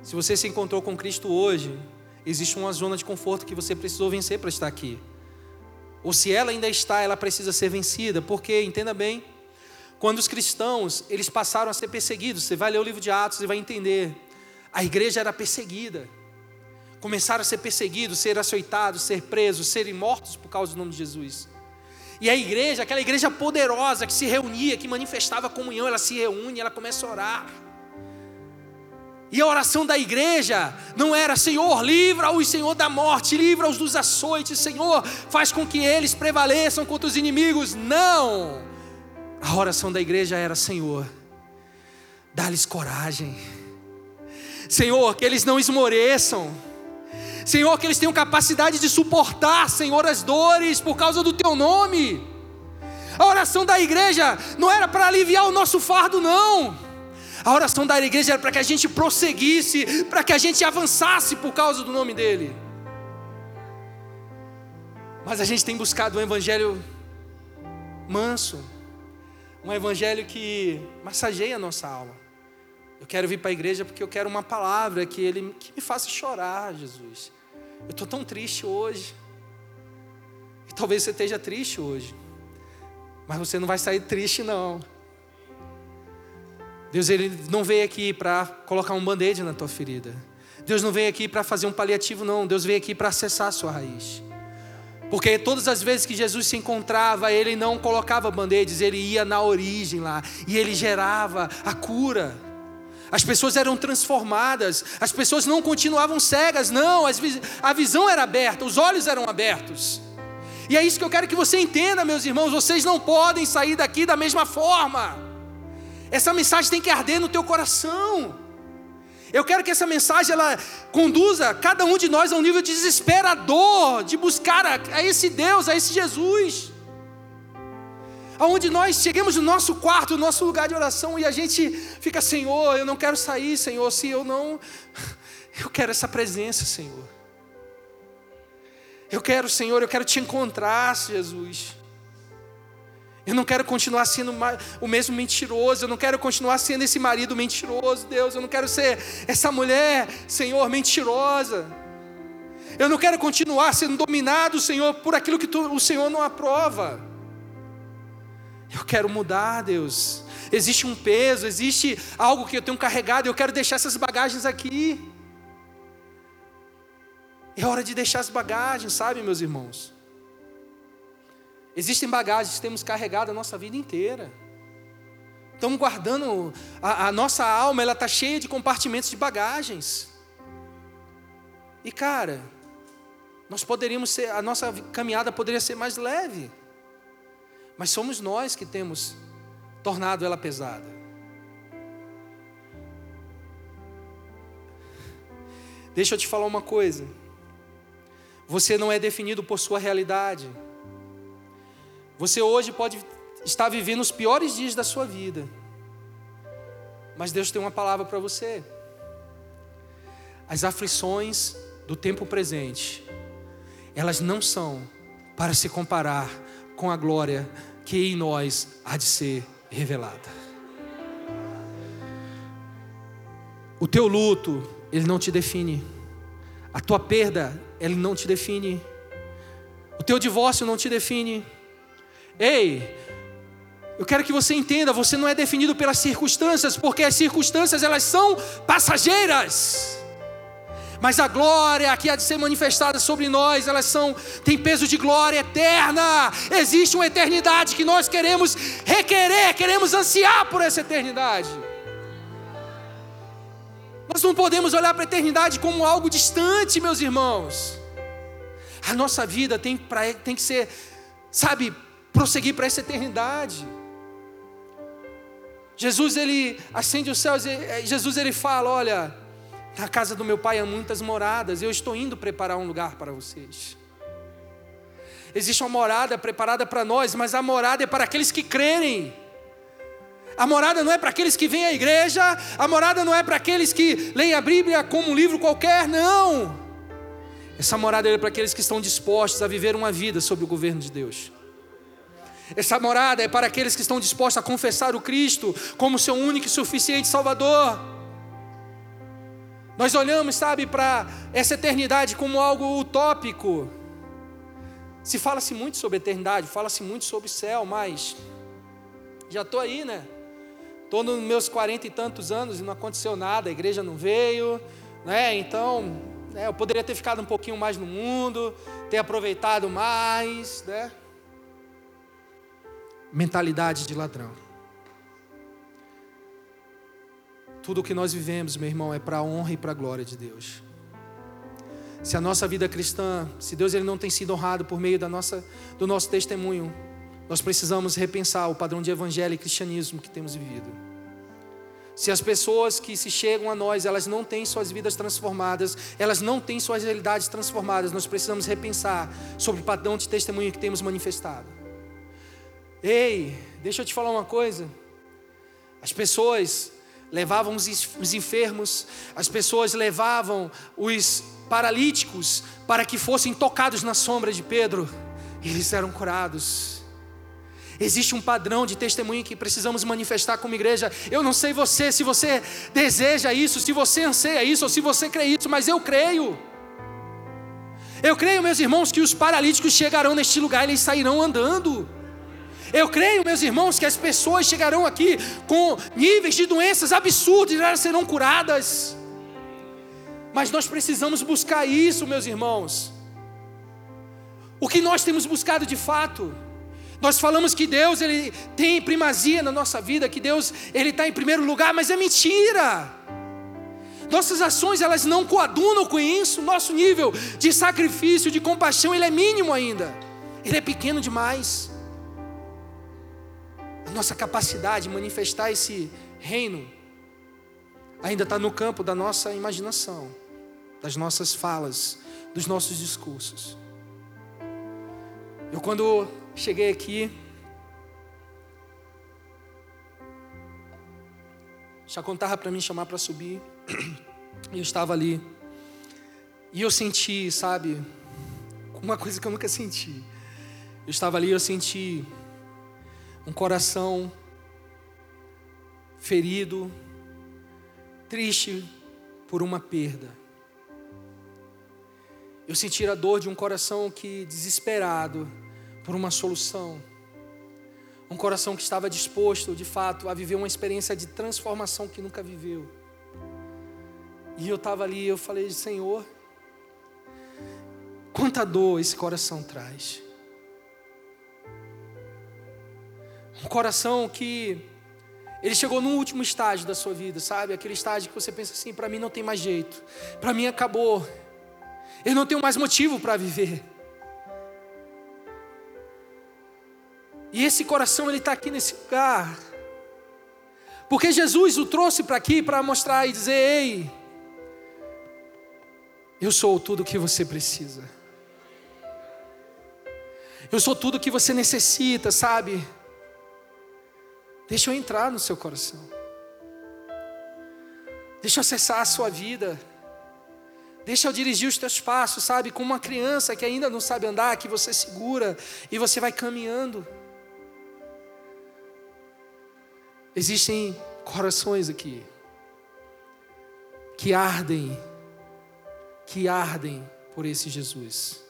Se você se encontrou com Cristo hoje, existe uma zona de conforto que você precisou vencer para estar aqui. Ou se ela ainda está, ela precisa ser vencida, porque, entenda bem, quando os cristãos, eles passaram a ser perseguidos, você vai ler o livro de Atos e vai entender. A igreja era perseguida. Começaram a ser perseguidos, ser açoitados, ser presos, serem mortos por causa do nome de Jesus. E a igreja, aquela igreja poderosa que se reunia, que manifestava comunhão, ela se reúne, ela começa a orar. E a oração da igreja não era Senhor, livra-os, Senhor, da morte, livra-os dos açoites, Senhor, faz com que eles prevaleçam contra os inimigos. Não! A oração da igreja era: Senhor, dá-lhes coragem. Senhor, que eles não esmoreçam. Senhor, que eles tenham capacidade de suportar, Senhor, as dores por causa do Teu nome. A oração da igreja não era para aliviar o nosso fardo, não. A oração da igreja era para que a gente prosseguisse, para que a gente avançasse por causa do nome dEle. Mas a gente tem buscado um evangelho manso, um evangelho que massageia a nossa alma. Eu quero vir para a igreja porque eu quero uma palavra que ele que me faça chorar, Jesus. Eu estou tão triste hoje. E talvez você esteja triste hoje. Mas você não vai sair triste não. Deus ele não veio aqui para colocar um band-aid na tua ferida. Deus não veio aqui para fazer um paliativo não. Deus veio aqui para acessar a sua raiz. Porque todas as vezes que Jesus se encontrava, ele não colocava band-aids, ele ia na origem lá e ele gerava a cura. As pessoas eram transformadas, as pessoas não continuavam cegas, não, a visão era aberta, os olhos eram abertos. E é isso que eu quero que você entenda, meus irmãos, vocês não podem sair daqui da mesma forma. Essa mensagem tem que arder no teu coração. Eu quero que essa mensagem ela conduza cada um de nós a um nível desesperador de buscar a, a esse Deus, a esse Jesus. Aonde nós chegamos no nosso quarto, no nosso lugar de oração e a gente fica, Senhor, eu não quero sair, Senhor, se eu não [laughs] eu quero essa presença, Senhor. Eu quero, Senhor, eu quero te encontrar, Jesus. Eu não quero continuar sendo o mesmo mentiroso, eu não quero continuar sendo esse marido mentiroso, Deus, eu não quero ser essa mulher, Senhor, mentirosa. Eu não quero continuar sendo dominado, Senhor, por aquilo que tu, o Senhor não aprova. Eu quero mudar, Deus. Existe um peso, existe algo que eu tenho carregado, eu quero deixar essas bagagens aqui. É hora de deixar as bagagens, sabe, meus irmãos? Existem bagagens que temos carregado a nossa vida inteira. Estamos guardando, a, a nossa alma ela está cheia de compartimentos de bagagens. E cara, nós poderíamos ser, a nossa caminhada poderia ser mais leve. Mas somos nós que temos tornado ela pesada. Deixa eu te falar uma coisa. Você não é definido por sua realidade. Você hoje pode estar vivendo os piores dias da sua vida. Mas Deus tem uma palavra para você. As aflições do tempo presente, elas não são para se comparar com a glória que em nós há de ser revelada. O teu luto, ele não te define. A tua perda, ele não te define. O teu divórcio não te define. Ei, eu quero que você entenda, você não é definido pelas circunstâncias, porque as circunstâncias elas são passageiras. Mas a glória que há de ser manifestada sobre nós, elas são tem peso de glória eterna. Existe uma eternidade que nós queremos requerer, queremos ansiar por essa eternidade. Nós não podemos olhar para a eternidade como algo distante, meus irmãos. A nossa vida tem, pra, tem que ser, sabe, prosseguir para essa eternidade. Jesus ele acende os céus, eh, Jesus ele fala, olha, na casa do meu pai há muitas moradas, eu estou indo preparar um lugar para vocês. Existe uma morada preparada para nós, mas a morada é para aqueles que crerem. A morada não é para aqueles que vêm à igreja, a morada não é para aqueles que leem a Bíblia como um livro qualquer, não. Essa morada é para aqueles que estão dispostos a viver uma vida sob o governo de Deus. Essa morada é para aqueles que estão dispostos a confessar o Cristo como seu único e suficiente Salvador. Nós olhamos, sabe, para essa eternidade como algo utópico. Se fala-se muito sobre eternidade, fala-se muito sobre céu, mas já estou aí, né? Estou nos meus quarenta e tantos anos e não aconteceu nada, a igreja não veio, né? Então, né, eu poderia ter ficado um pouquinho mais no mundo, ter aproveitado mais, né? Mentalidade de ladrão. Tudo o que nós vivemos, meu irmão, é para a honra e para a glória de Deus. Se a nossa vida cristã, se Deus ele não tem sido honrado por meio da nossa, do nosso testemunho, nós precisamos repensar o padrão de evangelho e cristianismo que temos vivido. Se as pessoas que se chegam a nós, elas não têm suas vidas transformadas, elas não têm suas realidades transformadas, nós precisamos repensar sobre o padrão de testemunho que temos manifestado. Ei, deixa eu te falar uma coisa. As pessoas levavam os enfermos, as pessoas levavam os paralíticos para que fossem tocados na sombra de Pedro, e eles eram curados. Existe um padrão de testemunho que precisamos manifestar como igreja. Eu não sei você, se você deseja isso, se você anseia isso, ou se você crê isso, mas eu creio. Eu creio, meus irmãos, que os paralíticos chegarão neste lugar e eles sairão andando. Eu creio, meus irmãos, que as pessoas chegarão aqui com níveis de doenças absurdos e elas serão curadas. Mas nós precisamos buscar isso, meus irmãos. O que nós temos buscado de fato? Nós falamos que Deus ele tem primazia na nossa vida, que Deus ele está em primeiro lugar, mas é mentira. Nossas ações elas não coadunam com isso. Nosso nível de sacrifício, de compaixão, ele é mínimo ainda. Ele é pequeno demais. Nossa capacidade de manifestar esse reino ainda está no campo da nossa imaginação das nossas falas, dos nossos discursos. Eu, quando cheguei aqui, já contava para mim chamar para subir, e eu estava ali, e eu senti, sabe, uma coisa que eu nunca senti. Eu estava ali, eu senti um coração ferido, triste por uma perda. Eu senti a dor de um coração que desesperado por uma solução. Um coração que estava disposto, de fato, a viver uma experiência de transformação que nunca viveu. E eu estava ali, eu falei, Senhor, quanta dor esse coração traz. Um coração que ele chegou no último estágio da sua vida, sabe? Aquele estágio que você pensa assim, para mim não tem mais jeito. Para mim acabou. Eu não tenho mais motivo para viver. E esse coração ele está aqui nesse lugar, porque Jesus o trouxe para aqui para mostrar e dizer: Ei, eu sou tudo o que você precisa. Eu sou tudo o que você necessita, sabe? Deixa eu entrar no seu coração. Deixa eu acessar a sua vida. Deixa eu dirigir os teus passos, sabe? Como uma criança que ainda não sabe andar, que você segura e você vai caminhando. Existem corações aqui que ardem, que ardem por esse Jesus.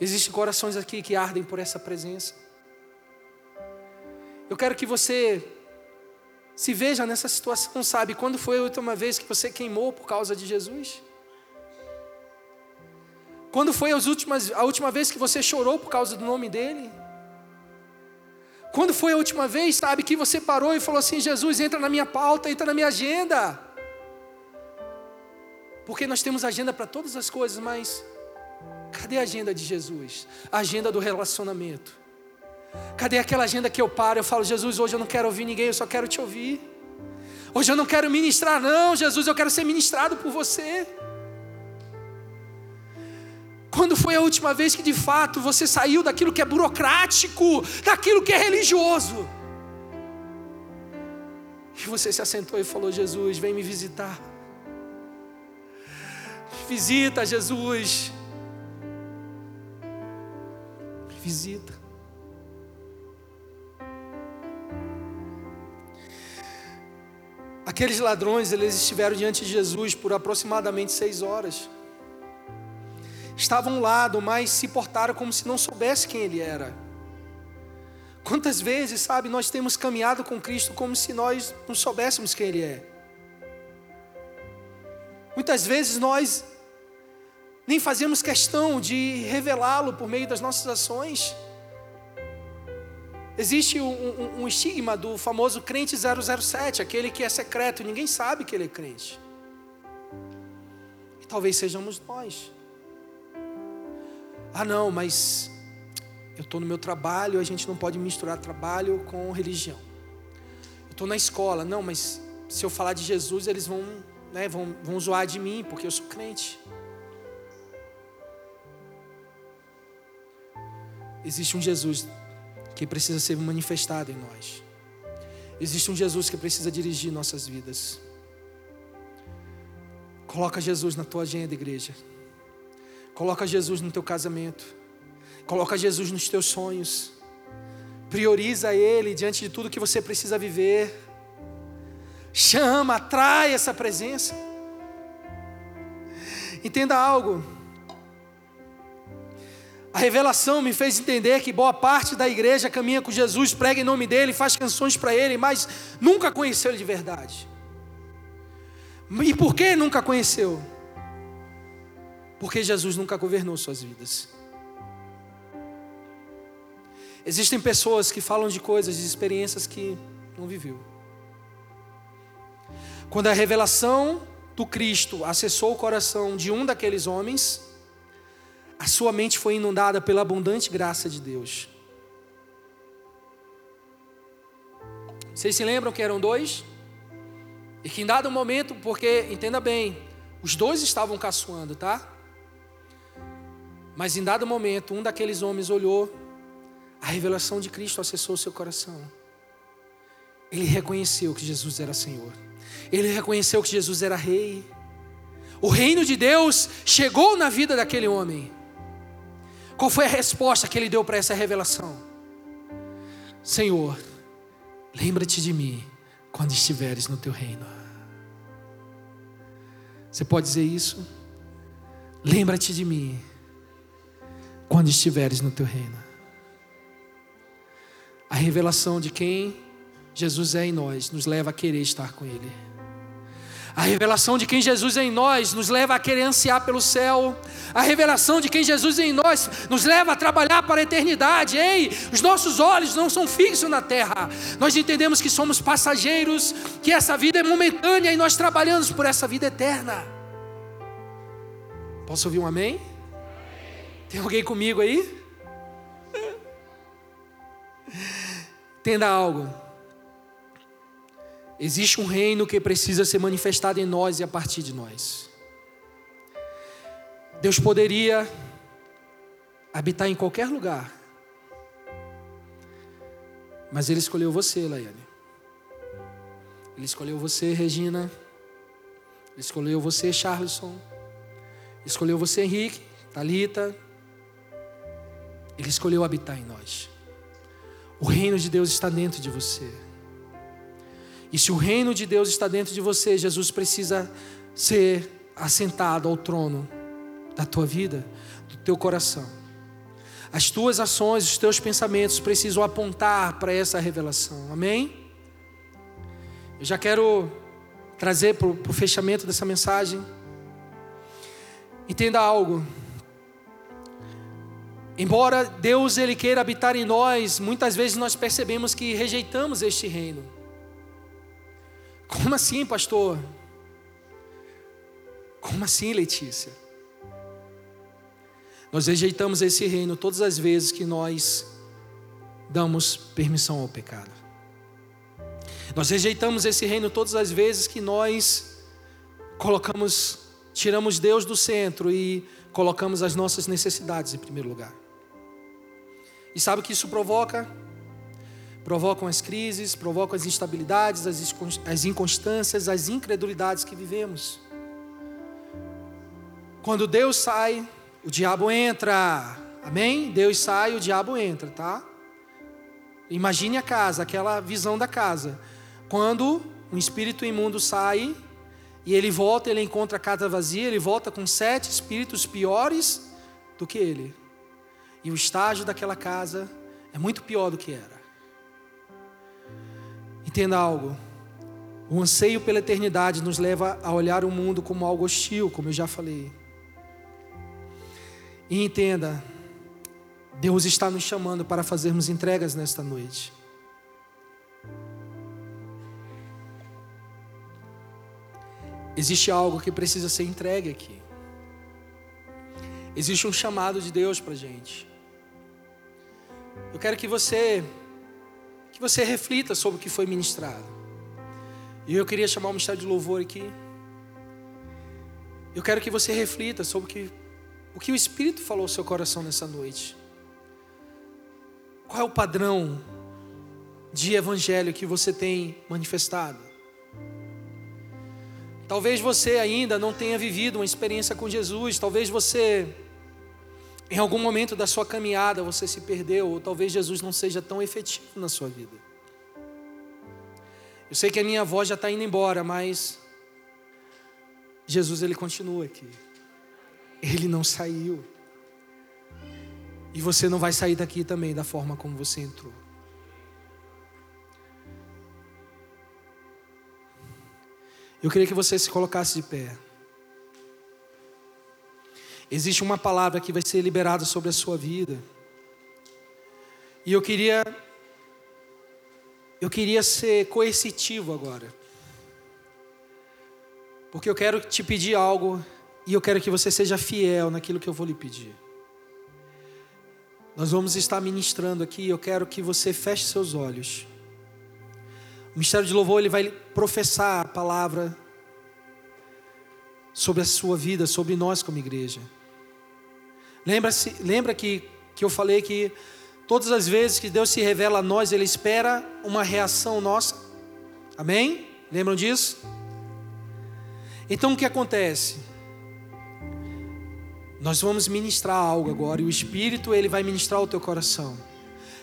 Existem corações aqui que ardem por essa presença. Eu quero que você se veja nessa situação, sabe? Quando foi a última vez que você queimou por causa de Jesus? Quando foi as últimas, a última vez que você chorou por causa do nome dele? Quando foi a última vez, sabe, que você parou e falou assim: Jesus, entra na minha pauta, entra na minha agenda? Porque nós temos agenda para todas as coisas, mas cadê a agenda de Jesus? A agenda do relacionamento. Cadê aquela agenda que eu paro? Eu falo, Jesus, hoje eu não quero ouvir ninguém, eu só quero te ouvir. Hoje eu não quero ministrar, não, Jesus, eu quero ser ministrado por você. Quando foi a última vez que de fato você saiu daquilo que é burocrático, daquilo que é religioso? E você se assentou e falou: Jesus, vem me visitar. Visita, Jesus. Visita. Aqueles ladrões, eles estiveram diante de Jesus por aproximadamente seis horas estavam lá, mas se portaram como se não soubesse quem Ele era. Quantas vezes, sabe, nós temos caminhado com Cristo como se nós não soubéssemos quem Ele é. Muitas vezes nós nem fazemos questão de revelá-lo por meio das nossas ações. Existe um, um, um, estigma do famoso crente 007, aquele que é secreto, ninguém sabe que ele é crente. E talvez sejamos nós. Ah, não, mas eu estou no meu trabalho, a gente não pode misturar trabalho com religião. Eu estou na escola, não, mas se eu falar de Jesus, eles vão, né, vão, vão zoar de mim, porque eu sou crente. Existe um Jesus que precisa ser manifestado em nós. Existe um Jesus que precisa dirigir nossas vidas. Coloca Jesus na tua agenda, igreja. Coloca Jesus no teu casamento. Coloca Jesus nos teus sonhos. Prioriza Ele diante de tudo que você precisa viver. Chama, atrai essa presença. Entenda algo. A revelação me fez entender que boa parte da igreja caminha com Jesus, prega em nome dele, faz canções para ele, mas nunca conheceu ele de verdade. E por que nunca conheceu? Porque Jesus nunca governou suas vidas. Existem pessoas que falam de coisas, de experiências que não viveu. Quando a revelação do Cristo acessou o coração de um daqueles homens, a sua mente foi inundada pela abundante graça de Deus. Vocês se lembram que eram dois? E que em dado momento, porque, entenda bem, os dois estavam caçoando, tá? Mas em dado momento, um daqueles homens olhou, a revelação de Cristo acessou seu coração. Ele reconheceu que Jesus era Senhor. Ele reconheceu que Jesus era Rei. O reino de Deus chegou na vida daquele homem. Qual foi a resposta que ele deu para essa revelação? Senhor, lembra-te de mim quando estiveres no teu reino. Você pode dizer isso? Lembra-te de mim quando estiveres no teu reino. A revelação de quem Jesus é em nós nos leva a querer estar com Ele. A revelação de quem Jesus é em nós nos leva a querer ansiar pelo céu. A revelação de quem Jesus é em nós nos leva a trabalhar para a eternidade. Ei, os nossos olhos não são fixos na terra. Nós entendemos que somos passageiros, que essa vida é momentânea e nós trabalhamos por essa vida eterna. Posso ouvir um amém? Tem alguém comigo aí? [laughs] Entenda algo. Existe um reino que precisa ser manifestado em nós e a partir de nós. Deus poderia habitar em qualquer lugar, mas Ele escolheu você, Laiane. Ele escolheu você, Regina. Ele escolheu você, Charleston. Ele escolheu você, Henrique, Talita. Ele escolheu habitar em nós. O reino de Deus está dentro de você. E se o reino de Deus está dentro de você, Jesus precisa ser assentado ao trono da tua vida, do teu coração. As tuas ações, os teus pensamentos precisam apontar para essa revelação. Amém? Eu já quero trazer para o fechamento dessa mensagem. Entenda algo. Embora Deus ele queira habitar em nós, muitas vezes nós percebemos que rejeitamos este reino. Como assim, pastor? Como assim, Letícia? Nós rejeitamos esse reino todas as vezes que nós damos permissão ao pecado. Nós rejeitamos esse reino todas as vezes que nós colocamos, tiramos Deus do centro e colocamos as nossas necessidades em primeiro lugar. E sabe o que isso provoca? Provocam as crises, provocam as instabilidades, as inconstâncias, as incredulidades que vivemos. Quando Deus sai, o diabo entra. Amém? Deus sai, o diabo entra, tá? Imagine a casa, aquela visão da casa. Quando um espírito imundo sai e ele volta, ele encontra a casa vazia, ele volta com sete espíritos piores do que ele. E o estágio daquela casa é muito pior do que era. Entenda algo. O anseio pela eternidade nos leva a olhar o mundo como algo hostil, como eu já falei. E entenda, Deus está nos chamando para fazermos entregas nesta noite. Existe algo que precisa ser entregue aqui. Existe um chamado de Deus para gente. Eu quero que você você reflita sobre o que foi ministrado. E eu queria chamar o ministério de louvor aqui. Eu quero que você reflita sobre o que, o que o Espírito falou ao seu coração nessa noite. Qual é o padrão de evangelho que você tem manifestado? Talvez você ainda não tenha vivido uma experiência com Jesus, talvez você Em algum momento da sua caminhada você se perdeu, ou talvez Jesus não seja tão efetivo na sua vida. Eu sei que a minha voz já está indo embora, mas Jesus ele continua aqui. Ele não saiu. E você não vai sair daqui também da forma como você entrou. Eu queria que você se colocasse de pé. Existe uma palavra que vai ser liberada sobre a sua vida. E eu queria eu queria ser coercitivo agora. Porque eu quero te pedir algo e eu quero que você seja fiel naquilo que eu vou lhe pedir. Nós vamos estar ministrando aqui, eu quero que você feche seus olhos. O ministério de louvor ele vai professar a palavra sobre a sua vida, sobre nós como igreja. Lembra-se, lembra que, que eu falei que todas as vezes que Deus se revela a nós, Ele espera uma reação nossa. Amém? Lembram disso? Então o que acontece? Nós vamos ministrar algo agora e o Espírito ele vai ministrar o teu coração.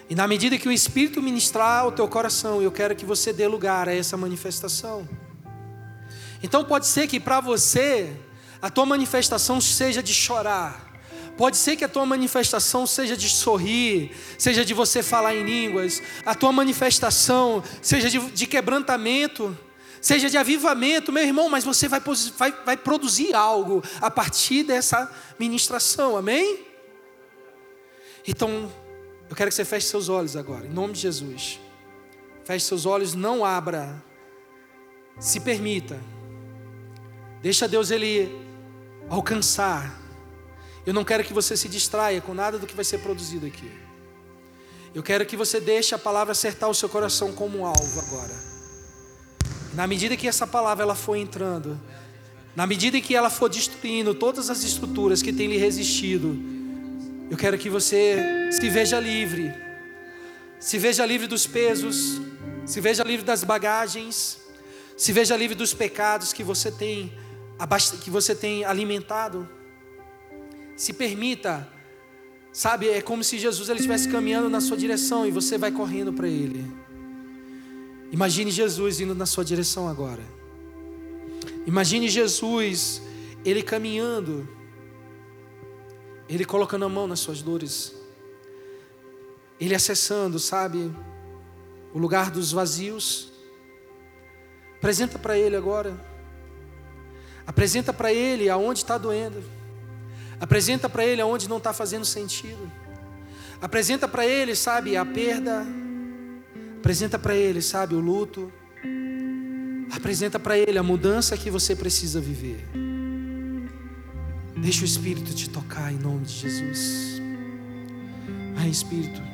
E na medida que o Espírito ministrar o teu coração, eu quero que você dê lugar a essa manifestação. Então pode ser que para você a tua manifestação seja de chorar, Pode ser que a tua manifestação seja de sorrir, seja de você falar em línguas, a tua manifestação seja de, de quebrantamento, seja de avivamento, meu irmão, mas você vai, vai, vai produzir algo a partir dessa ministração, amém? Então, eu quero que você feche seus olhos agora, em nome de Jesus. Feche seus olhos, não abra, se permita, deixa Deus Ele alcançar eu não quero que você se distraia com nada do que vai ser produzido aqui. Eu quero que você deixe a palavra acertar o seu coração como um alvo agora. Na medida que essa palavra ela for entrando, na medida que ela for destruindo todas as estruturas que têm lhe resistido, eu quero que você se veja livre. Se veja livre dos pesos, se veja livre das bagagens, se veja livre dos pecados que você tem que você tem alimentado. Se permita, sabe? É como se Jesus ele estivesse caminhando na sua direção e você vai correndo para ele. Imagine Jesus indo na sua direção agora. Imagine Jesus, ele caminhando, ele colocando a mão nas suas dores, ele acessando, sabe, o lugar dos vazios. Apresenta para ele agora. Apresenta para ele aonde está doendo. Apresenta para Ele aonde não está fazendo sentido. Apresenta para Ele, sabe, a perda. Apresenta para Ele, sabe, o luto. Apresenta para Ele a mudança que você precisa viver. Deixa o Espírito te tocar em nome de Jesus. Ai, Espírito.